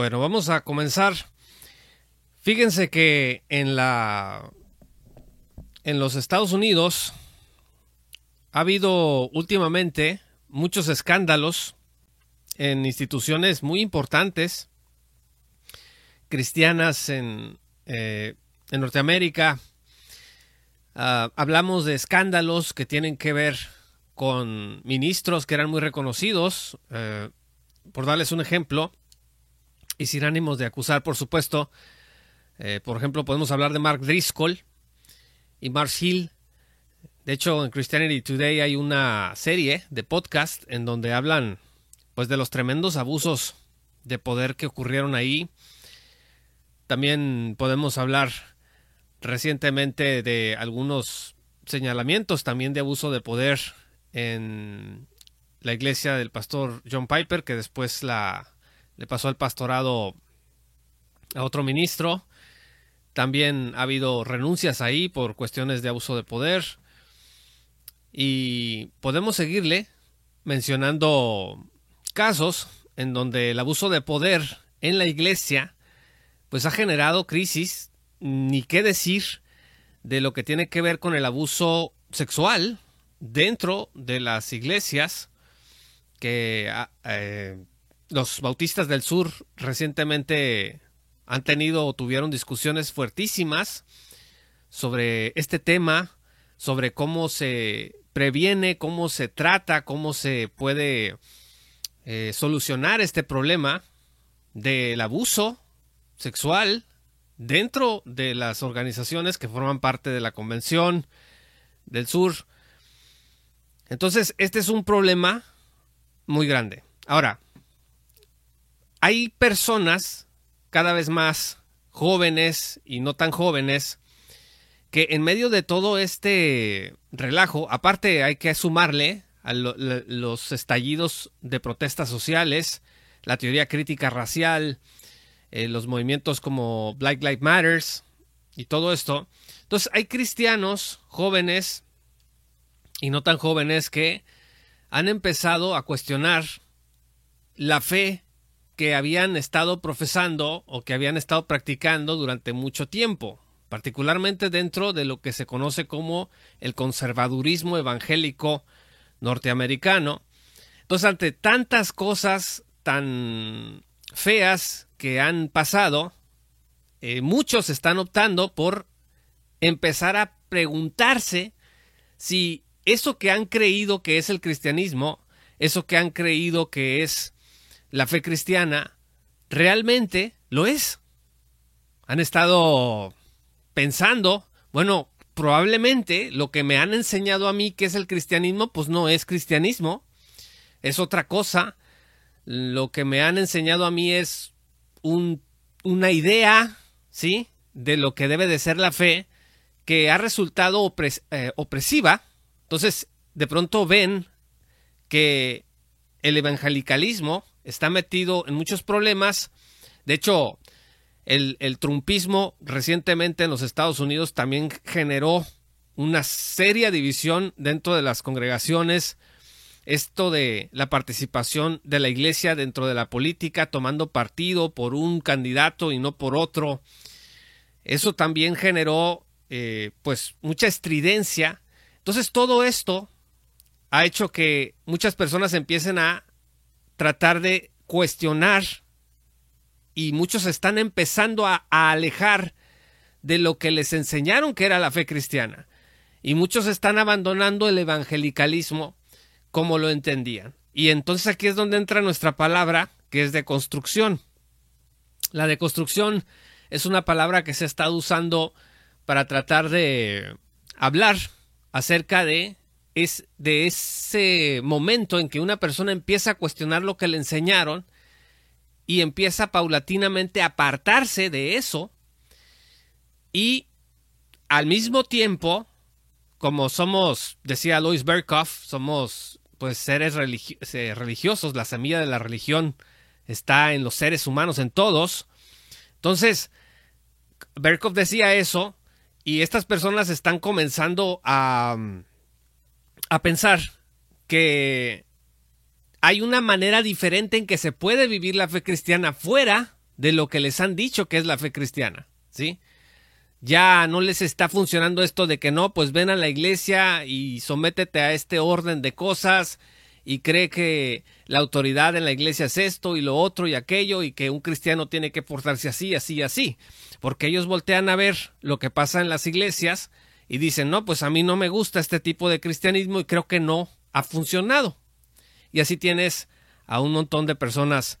Bueno, vamos a comenzar. Fíjense que en la en los Estados Unidos ha habido últimamente muchos escándalos en instituciones muy importantes cristianas en, eh, en Norteamérica. Ah, hablamos de escándalos que tienen que ver con ministros que eran muy reconocidos. Eh, por darles un ejemplo, y sin ánimos de acusar, por supuesto, eh, por ejemplo, podemos hablar de Mark Driscoll y Mark Hill. De hecho, en Christianity Today hay una serie de podcast en donde hablan pues de los tremendos abusos de poder que ocurrieron ahí. También podemos hablar recientemente de algunos señalamientos también de abuso de poder en la iglesia del pastor John Piper, que después la, le pasó el pastorado a otro ministro. También ha habido renuncias ahí por cuestiones de abuso de poder. Y podemos seguirle mencionando casos en donde el abuso de poder en la iglesia pues ha generado crisis, ni qué decir de lo que tiene que ver con el abuso sexual dentro de las iglesias que ah, eh, los bautistas del sur recientemente han tenido o tuvieron discusiones fuertísimas sobre este tema, sobre cómo se previene, cómo se trata, cómo se puede eh, solucionar este problema del abuso sexual dentro de las organizaciones que forman parte de la Convención del Sur. Entonces, este es un problema muy grande. Ahora, hay personas cada vez más jóvenes y no tan jóvenes que en medio de todo este relajo, aparte hay que sumarle a los estallidos de protestas sociales, la teoría crítica racial, eh, los movimientos como Black Lives Matters y todo esto. Entonces hay cristianos jóvenes y no tan jóvenes que han empezado a cuestionar la fe que habían estado profesando o que habían estado practicando durante mucho tiempo particularmente dentro de lo que se conoce como el conservadurismo evangélico norteamericano. Entonces, ante tantas cosas tan feas que han pasado, eh, muchos están optando por empezar a preguntarse si eso que han creído que es el cristianismo, eso que han creído que es la fe cristiana, realmente lo es. Han estado pensando, bueno, probablemente lo que me han enseñado a mí que es el cristianismo, pues no es cristianismo, es otra cosa. Lo que me han enseñado a mí es un, una idea, ¿sí? De lo que debe de ser la fe, que ha resultado eh, opresiva. Entonces, de pronto ven que el evangelicalismo está metido en muchos problemas. De hecho, el, trumpismo recientemente en los Estados Unidos también generó una seria división dentro de las congregaciones. Esto de la participación de la iglesia dentro de la política, tomando partido por un candidato y no por otro. Eso también generó eh, pues mucha estridencia. Entonces todo esto ha hecho que muchas personas empiecen a tratar de cuestionar y muchos están empezando a, alejar de lo que les enseñaron que era la fe cristiana. Y muchos están abandonando el evangelicalismo como lo entendían. Y entonces aquí es donde entra nuestra palabra, que es de construcción. La deconstrucción es una palabra que se ha estado usando para tratar de hablar acerca de, es, de ese momento en que una persona empieza a cuestionar lo que le enseñaron y empieza paulatinamente a apartarse de eso y al mismo tiempo, como somos, decía Louis Berkhoff, somos pues seres eh, religiosos, la semilla de la religión está en los seres humanos, en todos. Entonces, Berkhoff decía eso y estas personas están comenzando a, a pensar que hay una manera diferente en que se puede vivir la fe cristiana fuera de lo que les han dicho que es la fe cristiana, ¿sí? Ya no les está funcionando esto de que no, pues ven a la iglesia y sométete a este orden de cosas y cree que la autoridad en la iglesia es esto y lo otro y aquello y que un cristiano tiene que portarse así, así, así, porque ellos voltean a ver lo que pasa en las iglesias y dicen, no, pues a mí no me gusta este tipo de cristianismo y creo que no ha funcionado. Y así tienes a un montón de personas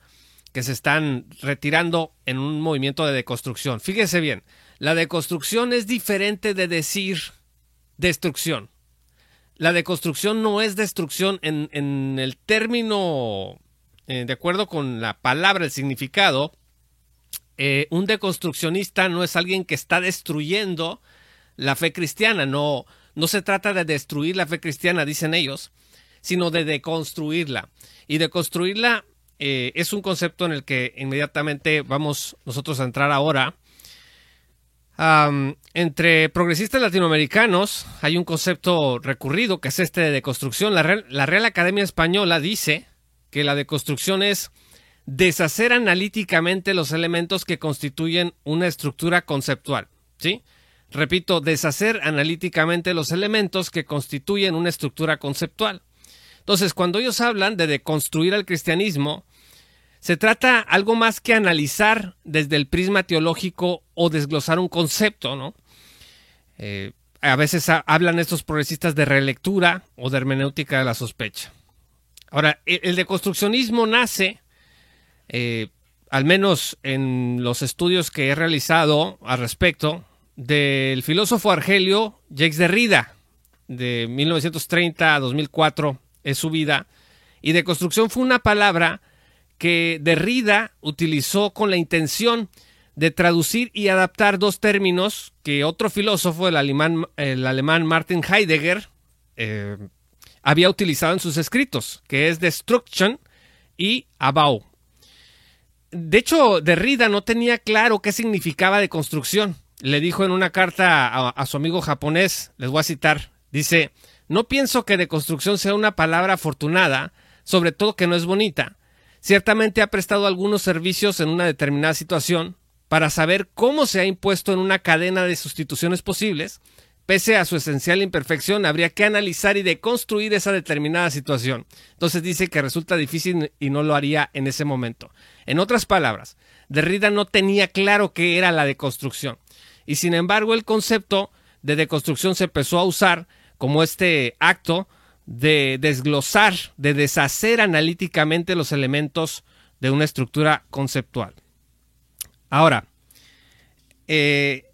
que se están retirando en un movimiento de deconstrucción. Fíjese bien, la deconstrucción es diferente de decir destrucción la deconstrucción no es destrucción en, el término, eh, de acuerdo con la palabra, el significado. Eh, un deconstruccionista no es alguien que está destruyendo la fe cristiana, no, no se trata de destruir la fe cristiana, dicen ellos, sino de deconstruirla. Y deconstruirla eh, es un concepto en el que inmediatamente vamos nosotros a entrar ahora entre progresistas latinoamericanos hay un concepto recurrido que es este de deconstrucción. La Real, la Real Academia Española dice que la deconstrucción es deshacer analíticamente los elementos que constituyen una estructura conceptual. ¿Sí? Repito, deshacer analíticamente los elementos que constituyen una estructura conceptual. Entonces, cuando ellos hablan de deconstruir al cristianismo, se trata algo más que analizar desde el prisma teológico o desglosar un concepto, ¿no? Eh, a veces hablan estos progresistas de relectura o de hermenéutica de la sospecha. Ahora, e, el, deconstruccionismo nace, eh, al menos en los estudios que he realizado al respecto, del filósofo argelio Jacques Derrida, de 1930 a 2004 es su vida, y deconstrucción fue una palabra que Derrida utilizó con la intención de traducir y adaptar dos términos que otro filósofo, el alemán, el alemán Martin Heidegger, eh, había utilizado en sus escritos, que es destruction y abau. De hecho, Derrida no tenía claro qué significaba de construcción. Le dijo en una carta a, su amigo japonés, les voy a citar, dice, no pienso que de construcción sea una palabra afortunada, sobre todo que no es bonita, Ciertamente ha prestado algunos servicios en una determinada situación para saber cómo se ha impuesto en una cadena de sustituciones posibles. Pese a su esencial imperfección, habría que analizar y deconstruir esa determinada situación. Entonces dice que resulta difícil y no lo haría en ese momento. En otras palabras, Derrida no tenía claro qué era la deconstrucción. Y sin embargo, el concepto de deconstrucción se empezó a usar como este acto de desglosar, de deshacer analíticamente los elementos de una estructura conceptual. Ahora, eh,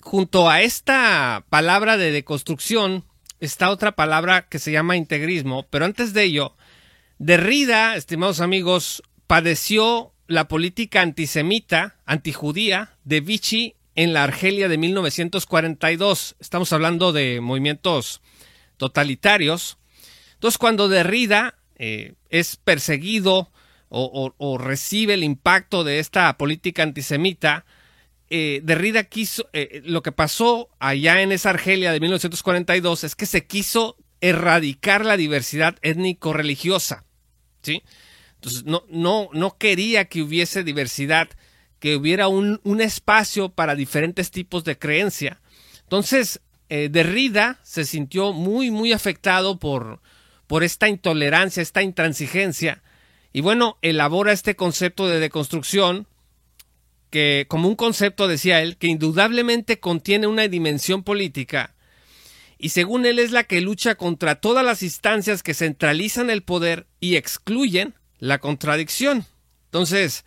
junto a esta palabra de deconstrucción está otra palabra que se llama integrismo, pero antes de ello, Derrida, estimados amigos, padeció la política antisemita, antijudía de Vichy en la Argelia de 1942. Estamos hablando de movimientos totalitarios entonces, cuando Derrida eh, es perseguido o, recibe el impacto de esta política antisemita, eh, Derrida quiso, eh, lo que pasó allá en esa Argelia de 1942 es que se quiso erradicar la diversidad étnico-religiosa, ¿sí? Entonces, no, no, no quería que hubiese diversidad, que hubiera un, un espacio para diferentes tipos de creencia. Entonces, Derrida se sintió muy, muy afectado por, por esta intolerancia, esta intransigencia. Y bueno, elabora este concepto de deconstrucción, que como un concepto, decía él, que indudablemente contiene una dimensión política, y según él es la que lucha contra todas las instancias que centralizan el poder y excluyen la contradicción. Entonces,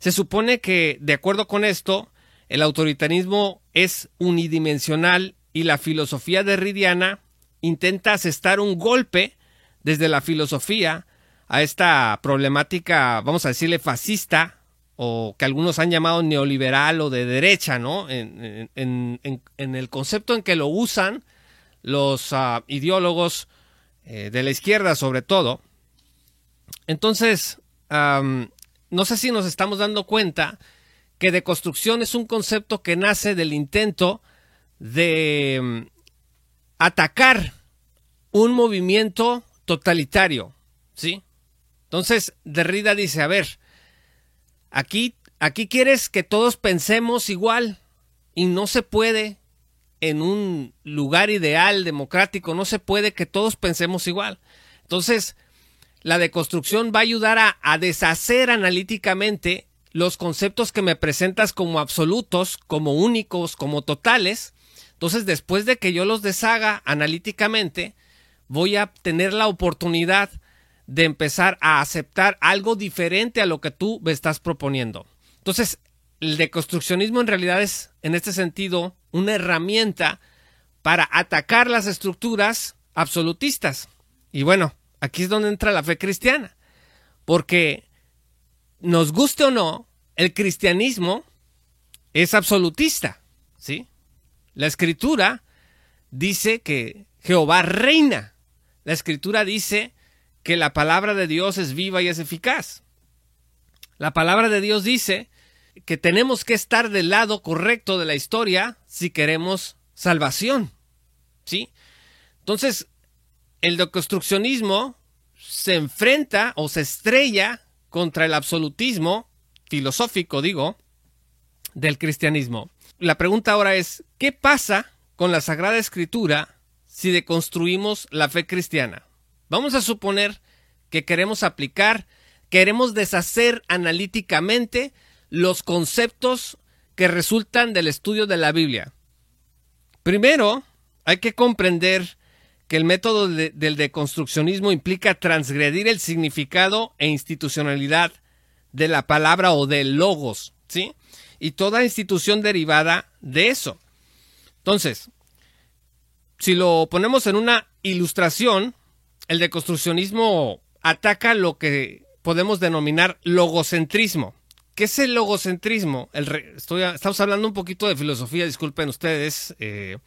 se supone que, de acuerdo con esto, el autoritarismo es unidimensional y la filosofía derridiana intenta asestar un golpe desde la filosofía a esta problemática, vamos a decirle, fascista, o que algunos han llamado neoliberal o de derecha, ¿no? En, el concepto en que lo usan los ah, ideólogos eh, de la izquierda, sobre todo. Entonces, no sé si nos estamos dando cuenta que deconstrucción es un concepto que nace del intento de mm, atacar un movimiento totalitario, ¿sí? Entonces, Derrida dice, a ver, aquí aquí quieres que todos pensemos igual y no se puede en un lugar ideal, democrático, no se puede que todos pensemos igual. Entonces, la deconstrucción va a ayudar a, a deshacer analíticamente los conceptos que me presentas como absolutos, como únicos, como totales. Entonces, después de que yo los deshaga analíticamente, voy a tener la oportunidad de empezar a aceptar algo diferente a lo que tú me estás proponiendo. Entonces, el deconstruccionismo en realidad es, en este sentido, una herramienta para atacar las estructuras absolutistas. Y bueno, aquí es donde entra la fe cristiana. Porque nos guste o no, el cristianismo es absolutista, ¿sí? La escritura dice que Jehová reina. La escritura dice que la palabra de Dios es viva y es eficaz. La palabra de Dios dice que tenemos que estar del lado correcto de la historia si queremos salvación. ¿Sí? Entonces, el deconstruccionismo se enfrenta o se estrella contra el absolutismo filosófico, digo, del cristianismo. La pregunta ahora es, ¿qué pasa con la Sagrada Escritura si deconstruimos la fe cristiana? Vamos a suponer que queremos aplicar queremos deshacer analíticamente los conceptos que resultan del estudio de la Biblia. Primero, hay que comprender que el método del deconstruccionismo implica transgredir el significado e institucionalidad de la palabra o del logos, ¿sí? Y toda institución derivada de eso. Entonces, si lo ponemos en una ilustración, el deconstruccionismo ataca lo que podemos denominar logocentrismo. ¿Qué es el logocentrismo? estamos hablando un poquito de filosofía, disculpen ustedes. Eh,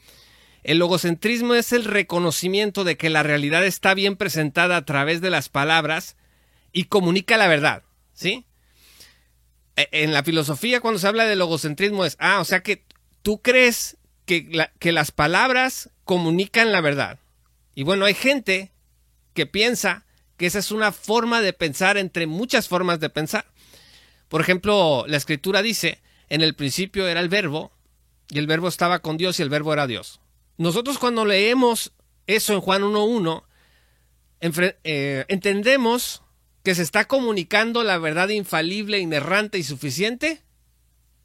el logocentrismo es el reconocimiento de que la realidad está bien presentada a través de las palabras y comunica la verdad, ¿sí? E, en la filosofía, cuando se habla de logocentrismo, es, ah, o sea que tú crees que, que las palabras comunican la verdad. Y bueno, hay gente que piensa que esa es una forma de pensar entre muchas formas de pensar. Por ejemplo, la escritura dice, en el principio era el verbo, y el verbo estaba con Dios y el verbo era Dios. Nosotros cuando leemos eso en Juan 1.1, eh, entendemos que se está comunicando la verdad infalible, inerrante y suficiente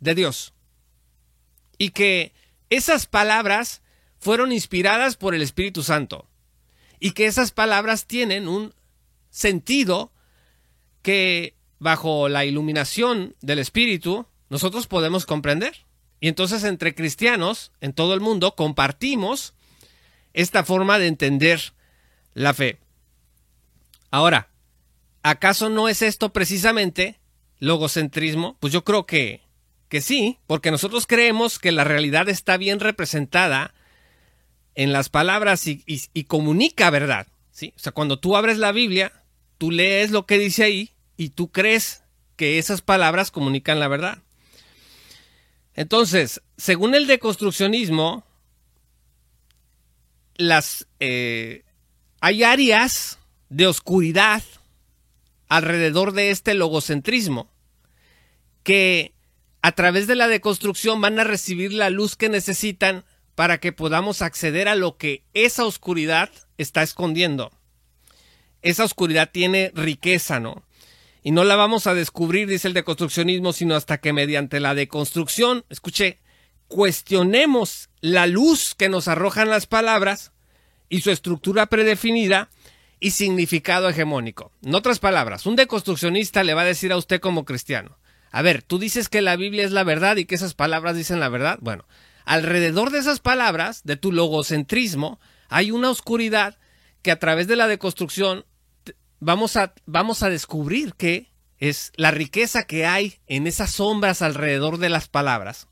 de Dios. Y que esas palabras fueron inspiradas por el Espíritu Santo. Y que esas palabras tienen un sentido que bajo la iluminación del Espíritu nosotros podemos comprender. Y entonces entre cristianos en todo el mundo compartimos esta forma de entender la fe. Ahora, ¿acaso no es esto precisamente logocentrismo? Pues yo creo que, que sí, porque nosotros creemos que la realidad está bien representada en las palabras y, y comunica verdad. ¿sí? O sea, cuando tú abres la Biblia, tú lees lo que dice ahí y tú crees que esas palabras comunican la verdad. Entonces, según el deconstruccionismo, las, eh, hay áreas de oscuridad alrededor de este logocentrismo que a través de la deconstrucción van a recibir la luz que necesitan para que podamos acceder a lo que esa oscuridad está escondiendo esa oscuridad tiene riqueza, ¿no? Y no la vamos a descubrir, dice el deconstruccionismo, sino hasta que mediante la deconstrucción, escuche, cuestionemos la luz que nos arrojan las palabras y su estructura predefinida y significado hegemónico. En otras palabras, un deconstruccionista le va a decir a usted como cristiano, a ver, tú dices que la Biblia es la verdad y que esas palabras dicen la verdad. Bueno, alrededor de esas palabras, de tu logocentrismo, hay una oscuridad que a través de la deconstrucción vamos a, vamos a descubrir que es la riqueza que hay en esas sombras alrededor de las palabras.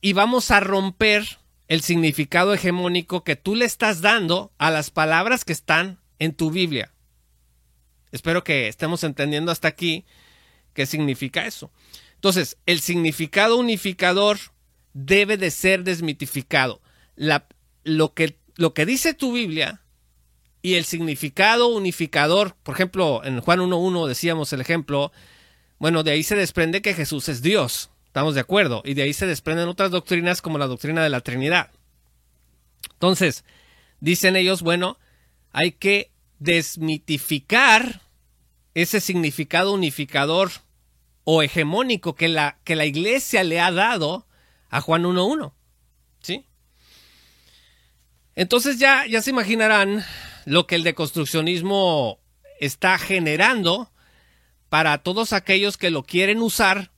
Y vamos a romper el significado hegemónico que tú le estás dando a las palabras que están en tu Biblia. Espero que estemos entendiendo hasta aquí qué significa eso. Entonces, el significado unificador debe de ser desmitificado. Lo, que, lo que dice tu Biblia y el significado unificador, por ejemplo, en Juan 1.1 decíamos el ejemplo, bueno, de ahí se desprende que Jesús es Dios. Estamos de acuerdo. Y de ahí se desprenden otras doctrinas como la doctrina de la Trinidad. Entonces, dicen ellos, bueno, hay que desmitificar ese significado unificador o hegemónico que la, que la iglesia le ha dado a Juan 1.1. ¿Sí? Entonces ya, ya se imaginarán lo que el deconstruccionismo está generando para todos aquellos que lo quieren usar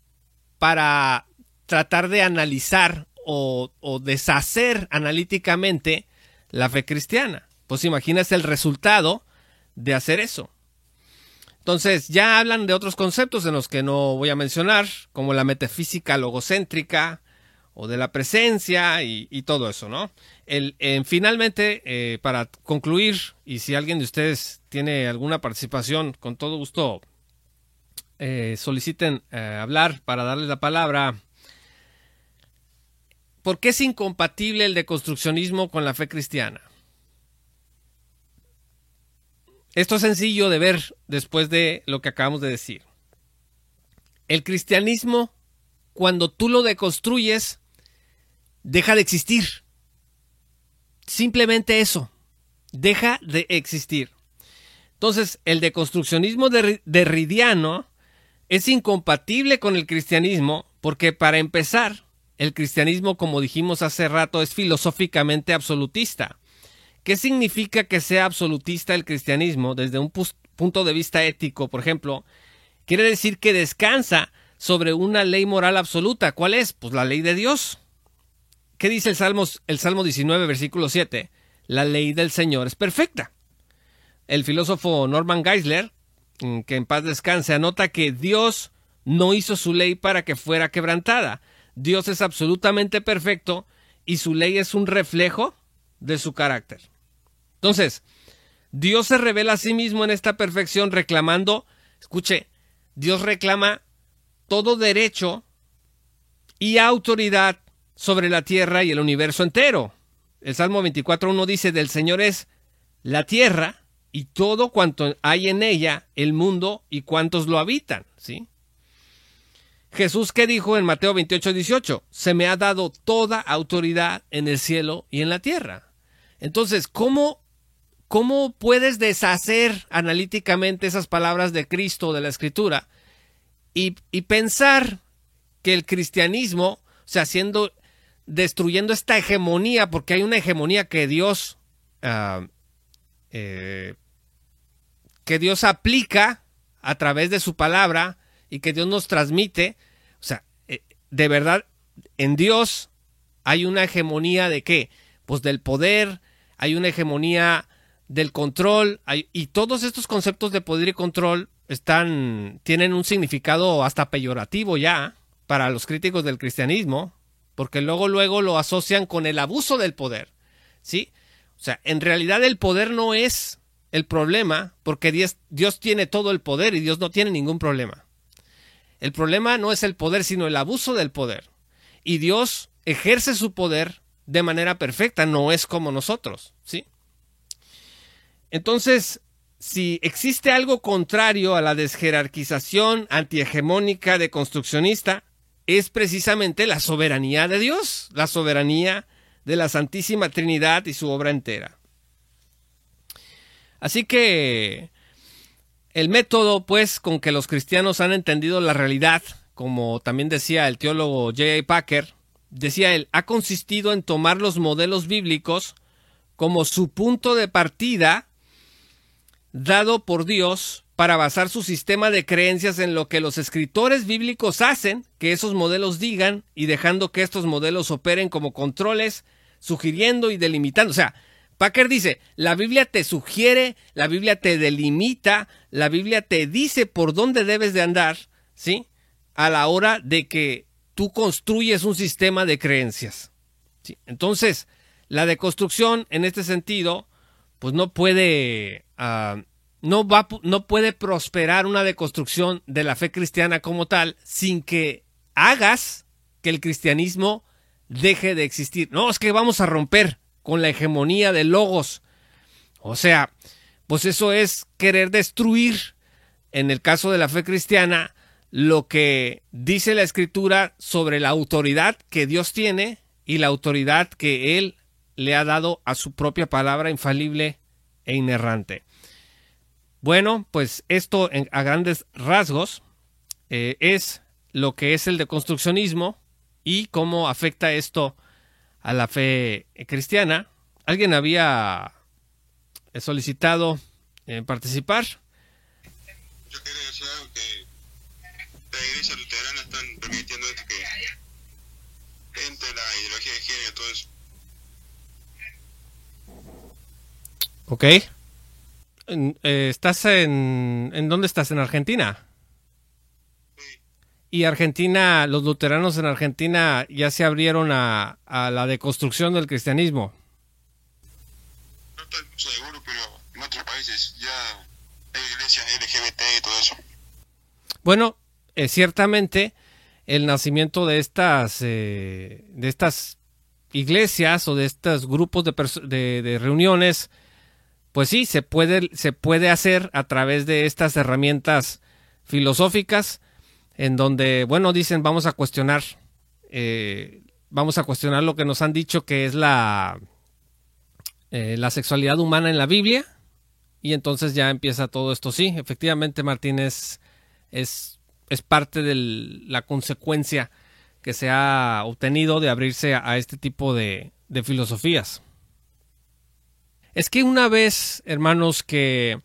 para tratar de analizar o, deshacer analíticamente la fe cristiana. Pues imagínese el resultado de hacer eso. Entonces, ya hablan de otros conceptos en los que no voy a mencionar, como la metafísica logocéntrica o de la presencia y, todo eso, ¿no? El, finalmente, eh, para concluir, y si alguien de ustedes tiene alguna participación, con todo gusto eh, soliciten eh, hablar para darles la palabra. ¿Por qué es incompatible el deconstruccionismo con la fe cristiana? Esto es sencillo de ver después de lo que acabamos de decir. El cristianismo, cuando tú lo deconstruyes, deja de existir. Simplemente eso, deja de existir. Entonces, el deconstruccionismo derridiano es incompatible con el cristianismo porque, para empezar, el cristianismo, como dijimos hace rato, es filosóficamente absolutista. ¿Qué significa que sea absolutista el cristianismo desde un punto de vista ético, por ejemplo? Quiere decir que descansa sobre una ley moral absoluta. ¿Cuál es? Pues la ley de Dios. ¿Qué dice el Salmo, el Salmo 19, versículo 7? La ley del Señor es perfecta. El filósofo Norman Geisler, mm, que en paz descanse, anota que Dios no hizo su ley para que fuera quebrantada. Dios es absolutamente perfecto y su ley es un reflejo de su carácter. Entonces, Dios se revela a sí mismo en esta perfección reclamando, escuche, Dios reclama todo derecho y autoridad sobre la tierra y el universo entero. El Salmo 24.1 dice, del Señor es la tierra y todo cuanto hay en ella, el mundo y cuantos lo habitan. ¿sí? Jesús que dijo en Mateo 28.18, se me ha dado toda autoridad en el cielo y en la tierra. Entonces, ¿cómo ¿Cómo puedes deshacer analíticamente esas palabras de Cristo, de la Escritura, y, pensar que el cristianismo, o sea, haciendo, destruyendo esta hegemonía, porque hay una hegemonía que Dios, ah, eh, que Dios aplica a través de su palabra y que Dios nos transmite, o sea, eh, de verdad, en Dios hay una hegemonía de qué? Pues del poder, hay una hegemonía del control y todos estos conceptos de poder y control están tienen un significado hasta peyorativo ya para los críticos del cristianismo, porque luego luego lo asocian con el abuso del poder. ¿Sí? O sea, en realidad el poder no es el problema, porque Dios, Dios tiene todo el poder y Dios no tiene ningún problema. El problema no es el poder, sino el abuso del poder. Y Dios ejerce su poder de manera perfecta, no es como nosotros, ¿sí? Entonces, si existe algo contrario a la desjerarquización antihegemónica de construccionista, es precisamente la soberanía de Dios, la soberanía de la Santísima Trinidad y su obra entera. Así que el método, pues, con que los cristianos han entendido la realidad, como también decía el teólogo J.A. Packer, decía él, ha consistido en tomar los modelos bíblicos como su punto de partida dado por Dios para basar su sistema de creencias en lo que los escritores bíblicos hacen, que esos modelos digan y dejando que estos modelos operen como controles, sugiriendo y delimitando. O sea, Packer dice, la Biblia te sugiere, la Biblia te delimita, la Biblia te dice por dónde debes de andar, ¿sí? A la hora de que tú construyes un sistema de creencias. Entonces, la deconstrucción en este sentido, pues no puede Ah, no, va, no puede prosperar una deconstrucción de la fe cristiana como tal sin que hagas que el cristianismo deje de existir. No, es que vamos a romper con la hegemonía de logos. O sea, pues eso es querer destruir, en el caso de la fe cristiana, lo que dice la escritura sobre la autoridad que Dios tiene y la autoridad que Él le ha dado a su propia palabra infalible e inerrante. Bueno, pues esto a grandes rasgos eh, es lo que es el deconstruccionismo y cómo afecta esto a la fe cristiana. ¿Alguien había solicitado eh, participar? Yo quería decir algo que la iglesia luterana están permitiendo esto que entre la ideología de género y todo eso. Ok. Eh, ¿Estás en... ¿En dónde estás? ¿En Argentina? Y Argentina, los luteranos en Argentina ya se abrieron a, a la deconstrucción del cristianismo. No estoy seguro, pero en otros países ya hay iglesias LGBT y todo eso. Bueno, eh, ciertamente el nacimiento de estas, eh, de estas iglesias o de estos grupos de, de, de, reuniones, pues sí, se puede, se puede hacer a través de estas herramientas filosóficas en donde, bueno, dicen vamos a cuestionar, eh, vamos a cuestionar lo que nos han dicho que es la, eh, la sexualidad humana en la Biblia. Y entonces ya empieza todo esto. Sí, efectivamente, Martínez es, es parte de la consecuencia que se ha obtenido de abrirse a, a este tipo de, de filosofías. Es que una vez, hermanos, que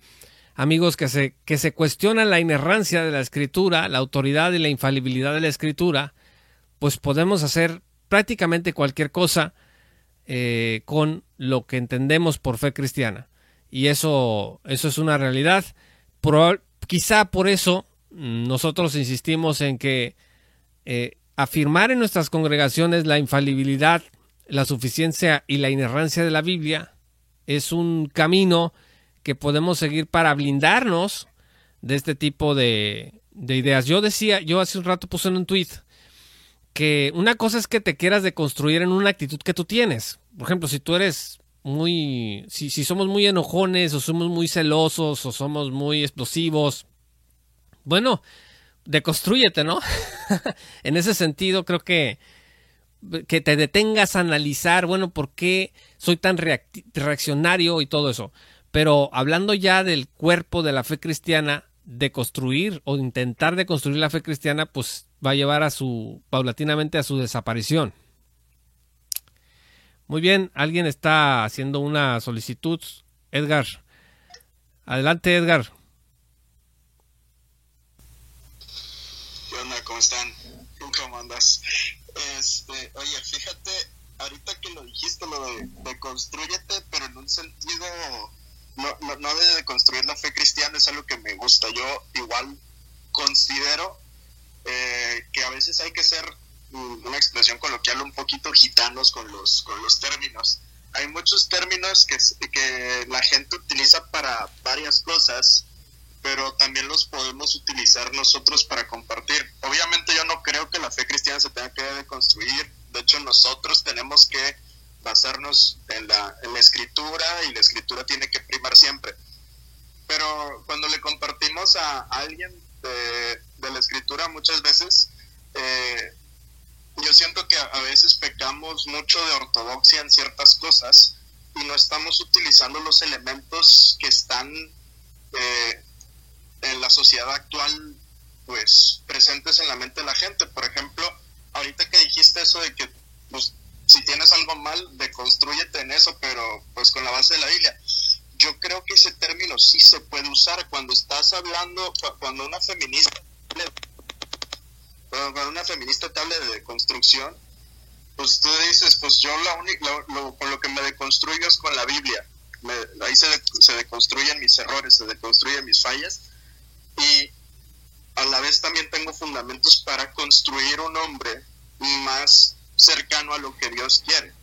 amigos, que se, que se cuestionan la inerrancia de la escritura, la autoridad y la infalibilidad de la escritura, pues podemos hacer prácticamente cualquier cosa eh, con lo que entendemos por fe cristiana. Y eso, eso es una realidad. quizá por eso nosotros insistimos en que eh, afirmar en nuestras congregaciones la infalibilidad, la suficiencia y la inerrancia de la Biblia es un camino que podemos seguir para blindarnos de este tipo de, de ideas. Yo decía, yo hace un rato puse en un tweet que una cosa es que te quieras deconstruir en una actitud que tú tienes. Por ejemplo, si tú eres muy, si, si somos muy enojones o somos muy celosos o somos muy explosivos, bueno, deconstrúyete, ¿no? en ese sentido, creo que que te detengas a analizar, bueno, ¿por qué soy tan reaccionario y todo eso? Pero hablando ya del cuerpo de la fe cristiana, de construir o intentar de construir la fe cristiana, pues va a llevar a su paulatinamente a su desaparición. Muy bien, alguien está haciendo una solicitud. Edgar. Adelante, Edgar. ¿Qué? ¿Cómo están? ¿Cómo andas? Este, oye, fíjate, ahorita que lo dijiste, lo de, de construyete, pero en un sentido no, no, no de construir la fe cristiana es algo que me gusta. Yo igual considero eh, que a veces hay que ser mm, una expresión coloquial un poquito gitanos con los, con los términos. Hay muchos términos que, que la gente utiliza para varias cosas, pero también los podemos utilizar nosotros para compartir. Obviamente yo no creo que la fe cristiana se tenga que deconstruir, de hecho nosotros tenemos que basarnos en la, escritura y la escritura tiene que primar siempre. Pero cuando le compartimos a alguien de, de la escritura muchas veces, eh, yo siento que a, veces pecamos mucho de ortodoxia en ciertas cosas y no estamos utilizando los elementos que están eh, en la sociedad actual pues presentes en la mente de la gente. Por ejemplo, ahorita que dijiste eso de que pues, si tienes algo mal, deconstruyete en eso, pero pues con la base de la Biblia. Yo creo que ese término sí se puede usar cuando estás hablando, cuando una feminista, cuando una feminista te habla de deconstrucción, pues tú dices, pues yo la única, con lo que me deconstruyo es con la Biblia. ahí se, se deconstruyen mis errores, se deconstruyen mis fallas y a la vez también tengo fundamentos para construir un hombre más cercano a lo que Dios quiere.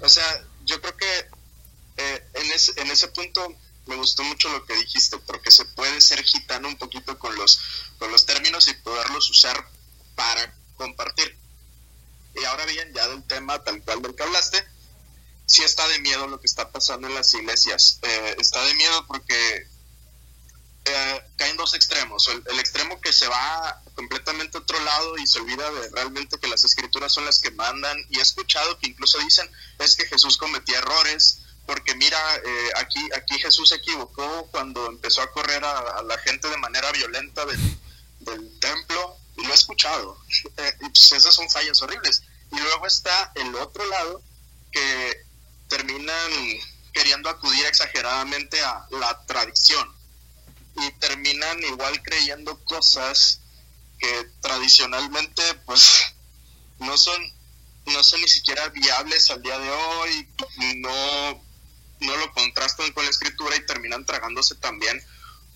O sea, yo creo que eh, en, ese, en ese punto me gustó mucho lo que dijiste, porque se puede ser gitano un poquito con los, con los términos y poderlos usar para compartir. Y ahora bien, ya del tema tal cual del que hablaste, sí está de miedo lo que está pasando en las iglesias. Eh, está de miedo porque eh, caen dos extremos. El, extremo que se va completamente a otro lado y se olvida de realmente que las escrituras son las que mandan. Y he escuchado que incluso dicen es que Jesús cometía errores, porque mira, eh, aquí, aquí Jesús se equivocó cuando empezó a correr a, la gente de manera violenta del, templo. Y lo he escuchado. Eh, pues esas son fallas horribles. Y luego está el otro lado que terminan queriendo acudir exageradamente a la tradición y terminan igual creyendo cosas que tradicionalmente pues no son no son ni siquiera viables al día de hoy no no lo contrastan con la escritura y terminan tragándose también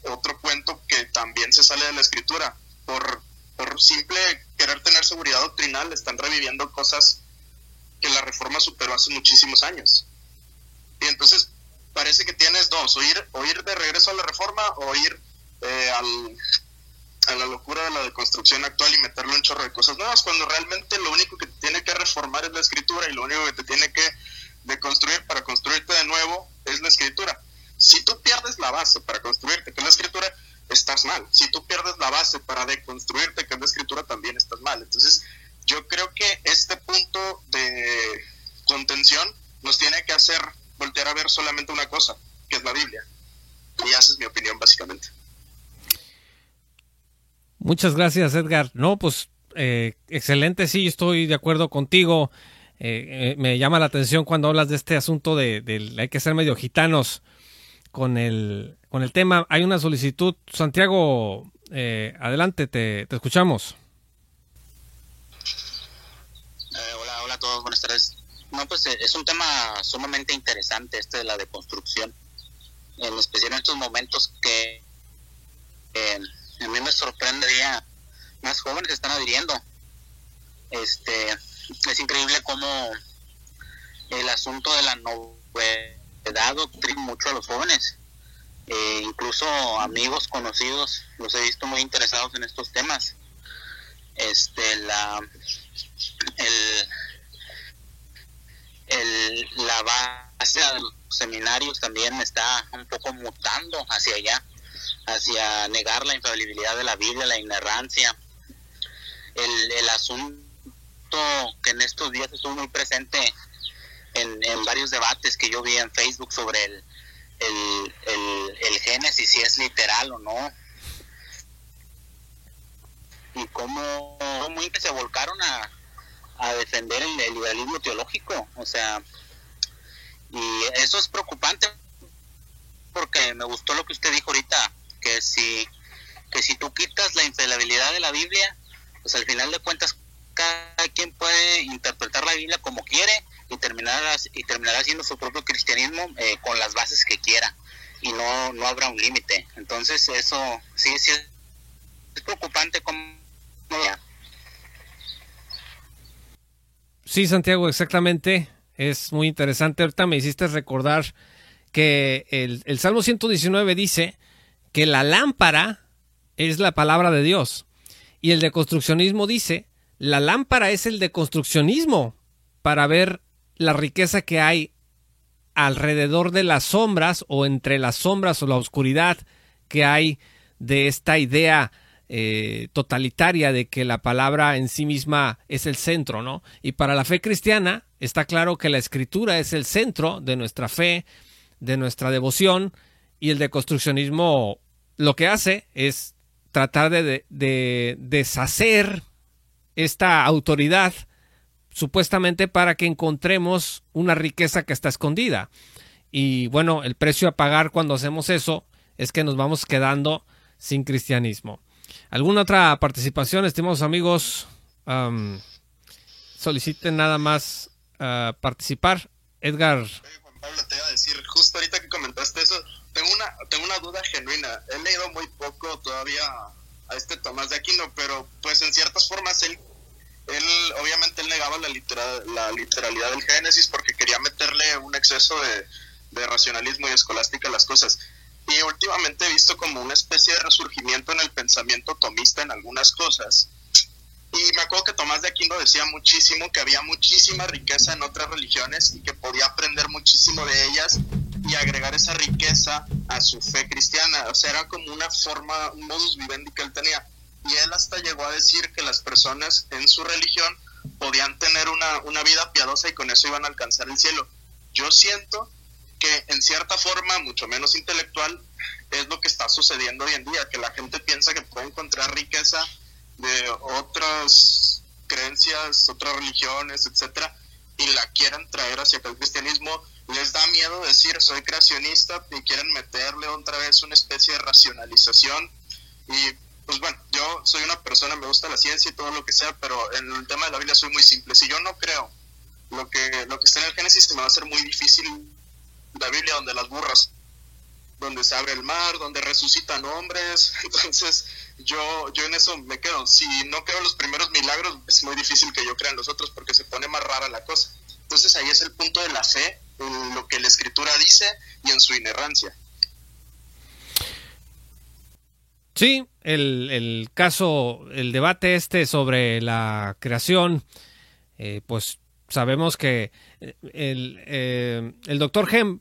otro cuento que también se sale de la escritura. Por por simple querer tener seguridad doctrinal están reviviendo cosas que la reforma superó hace muchísimos años. Y entonces parece que tienes dos, o ir, o ir de regreso a la reforma o ir eh, al, a la locura de la deconstrucción actual y meterle un chorro de cosas nuevas, cuando realmente lo único que te tiene que reformar es la escritura y lo único que te tiene que deconstruir para construirte de nuevo es la escritura. Si tú pierdes la base para construirte, que es la escritura, estás mal. Si tú pierdes la base para deconstruirte, que es la escritura, también estás mal. Entonces, yo creo que este punto de contención nos tiene que hacer voltear a ver solamente una cosa, que es la Biblia. Y esa es mi opinión, básicamente. Muchas gracias, Edgar. No, pues eh, excelente, sí, estoy de acuerdo contigo. Eh, eh, me llama la atención cuando hablas de este asunto de, hay que ser medio gitanos con el, con el tema. Hay una solicitud. Santiago, adelante, te, te escuchamos. hola, hola a todos, buenas tardes. No, pues eh, es un tema sumamente interesante este de la deconstrucción, en especial en estos momentos que eh, a mí me sorprendería más jóvenes están adhiriendo. Este, es increíble cómo el asunto de la novedad doctrina mucho a los jóvenes. Eh, incluso amigos conocidos los he visto muy interesados en estos temas. Este, la, el, el, la base de los seminarios también está un poco mutando hacia allá, hacia negar la infalibilidad de la Biblia, la inerrancia. El, el asunto que en estos días estuvo muy presente en, en varios debates que yo vi en Facebook sobre el, el, el, Génesis, si es literal o no. Y cómo, cómo se volcaron a, a defender el, liberalismo teológico. O sea, y eso es preocupante porque me gustó lo que usted dijo ahorita, que si, que si tú quitas la infalibilidad de la Biblia, pues al final de cuentas cada quien puede interpretar la Biblia como quiere y terminará, y terminará haciendo su propio cristianismo eh, con las bases que quiera y no, no habrá un límite. Entonces eso sí, sí es preocupante como... Sí, Santiago, exactamente. Es muy interesante. Ahorita me hiciste recordar que el, Salmo 119 dice que la lámpara es la palabra de Dios. Y el deconstruccionismo dice, la lámpara es el deconstruccionismo para ver la riqueza que hay alrededor de las sombras o entre las sombras o la oscuridad que hay de esta idea eh, totalitaria de que la palabra en sí misma es el centro, ¿no? Y para la fe cristiana está claro que la escritura es el centro de nuestra fe, de nuestra devoción, y el deconstruccionismo lo que hace es tratar de, de deshacer esta autoridad supuestamente para que encontremos una riqueza que está escondida. Y bueno, el precio a pagar cuando hacemos eso es que nos vamos quedando sin cristianismo. ¿Alguna otra participación, estimados amigos? soliciten nada más ah, participar. Edgar. Juan Pablo, te iba a decir, justo ahorita que comentaste eso, tengo una, tengo una duda genuina. He leído muy poco todavía a este Tomás de Aquino, pero pues en ciertas formas él, él obviamente él negaba la, la literalidad del Génesis porque quería meterle un exceso de, de racionalismo y escolástica a las cosas. Y últimamente he visto como una especie de resurgimiento en el pensamiento tomista en algunas cosas. Y me acuerdo que Tomás de Aquino decía muchísimo que había muchísima riqueza en otras religiones y que podía aprender muchísimo de ellas y agregar esa riqueza a su fe cristiana. O sea, era como una forma, un modus vivendi que él tenía. Y él hasta llegó a decir que las personas en su religión podían tener una, una vida piadosa y con eso iban a alcanzar el cielo. Yo siento que en cierta forma, mucho menos intelectual, es lo que está sucediendo hoy en día, que la gente piensa que puede encontrar riqueza de otras creencias, otras religiones, etcétera, y la quieren traer hacia el cristianismo. Les da miedo decir soy creacionista y quieren meterle otra vez una especie de racionalización. Y pues bueno, yo soy una persona, me gusta la ciencia y todo lo que sea, pero en el tema de la Biblia soy muy simple. Si yo no creo lo que, lo que está en el Génesis, me va a ser muy difícil la Biblia donde las burras donde se abre el mar, donde resucitan hombres. Entonces, yo, yo en eso me quedo. Si no creo los primeros milagros, es muy difícil que yo crea en los otros porque se pone más rara la cosa. Entonces, ahí es el punto de la fe, en lo que la escritura dice y en su inerrancia. Sí, el, el caso, el debate este sobre la creación, eh, pues sabemos que el, eh, el doctor Hem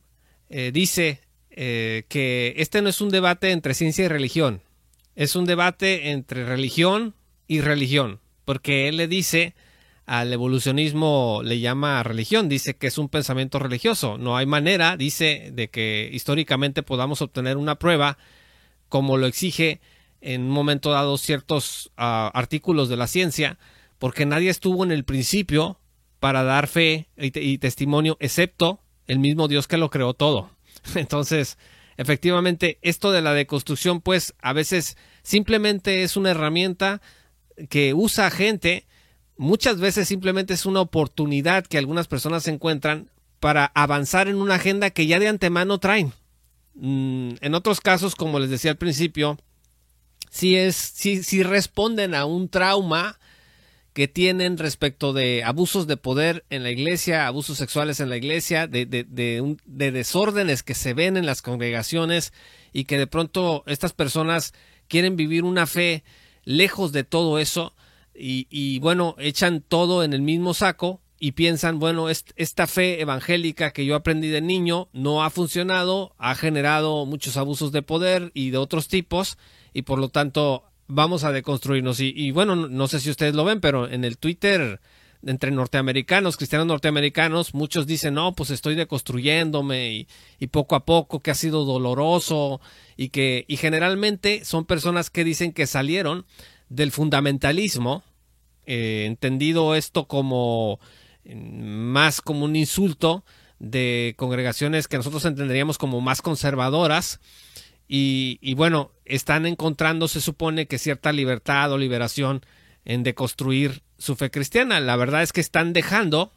eh, dice eh, que este no es un debate entre ciencia y religión, es un debate entre religión y religión, porque él le dice al evolucionismo le llama religión, dice que es un pensamiento religioso. No hay manera, dice, de que históricamente podamos obtener una prueba como lo exige en un momento dado ciertos uh, artículos de la ciencia, porque nadie estuvo en el principio para dar fe y, testimonio, excepto el mismo Dios que lo creó todo. Entonces, efectivamente, esto de la deconstrucción, pues a veces simplemente es una herramienta que usa gente, muchas veces simplemente es una oportunidad que algunas personas encuentran para avanzar en una agenda que ya de antemano traen. Mm, en otros casos, como les decía al principio, si es, si, si responden a un trauma que tienen respecto de abusos de poder en la iglesia, abusos sexuales en la iglesia, de, de, de, desórdenes que se ven en las congregaciones y que de pronto estas personas quieren vivir una fe lejos de todo eso y, y bueno, echan todo en el mismo saco y piensan, bueno, esta fe evangélica que yo aprendí de niño no ha funcionado, ha generado muchos abusos de poder y de otros tipos y por lo tanto vamos a deconstruirnos. Y, y, bueno, no sé si ustedes lo ven, pero en el Twitter entre norteamericanos, cristianos norteamericanos, muchos dicen, no, pues estoy deconstruyéndome y, y, poco a poco, que ha sido doloroso y que, y generalmente son personas que dicen que salieron del fundamentalismo, eh, entendido esto como más como un insulto de congregaciones que nosotros entenderíamos como más conservadoras, y, bueno, están encontrando, se supone que cierta libertad o liberación en deconstruir su fe cristiana. La verdad es que están dejando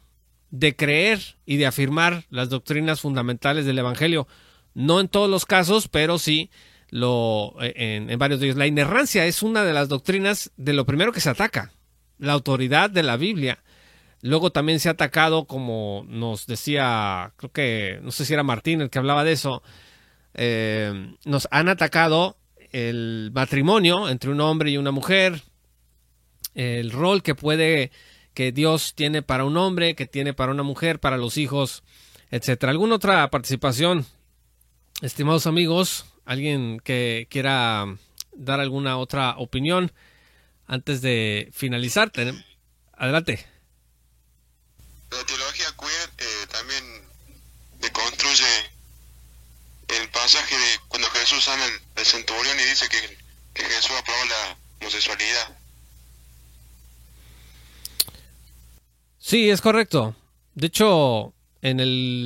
de creer y de afirmar las doctrinas fundamentales del Evangelio. No en todos los casos, pero sí lo, en, en varios de ellos. La inerrancia es una de las doctrinas de lo primero que se ataca, la autoridad de la Biblia. Luego también se ha atacado, como nos decía, creo que, no sé si era Martín el que hablaba de eso, eh, nos han atacado el matrimonio entre un hombre y una mujer, el rol que puede que Dios tiene para un hombre, que tiene para una mujer, para los hijos, etcétera. ¿Alguna otra participación, estimados amigos? ¿Alguien que quiera dar alguna otra opinión antes de finalizar? Adelante. La teología queer eh, también deconstruye el pasaje de cuando Jesús sana el centurión y dice que, que Jesús aprobó la homosexualidad. Sí, es correcto. De hecho, en el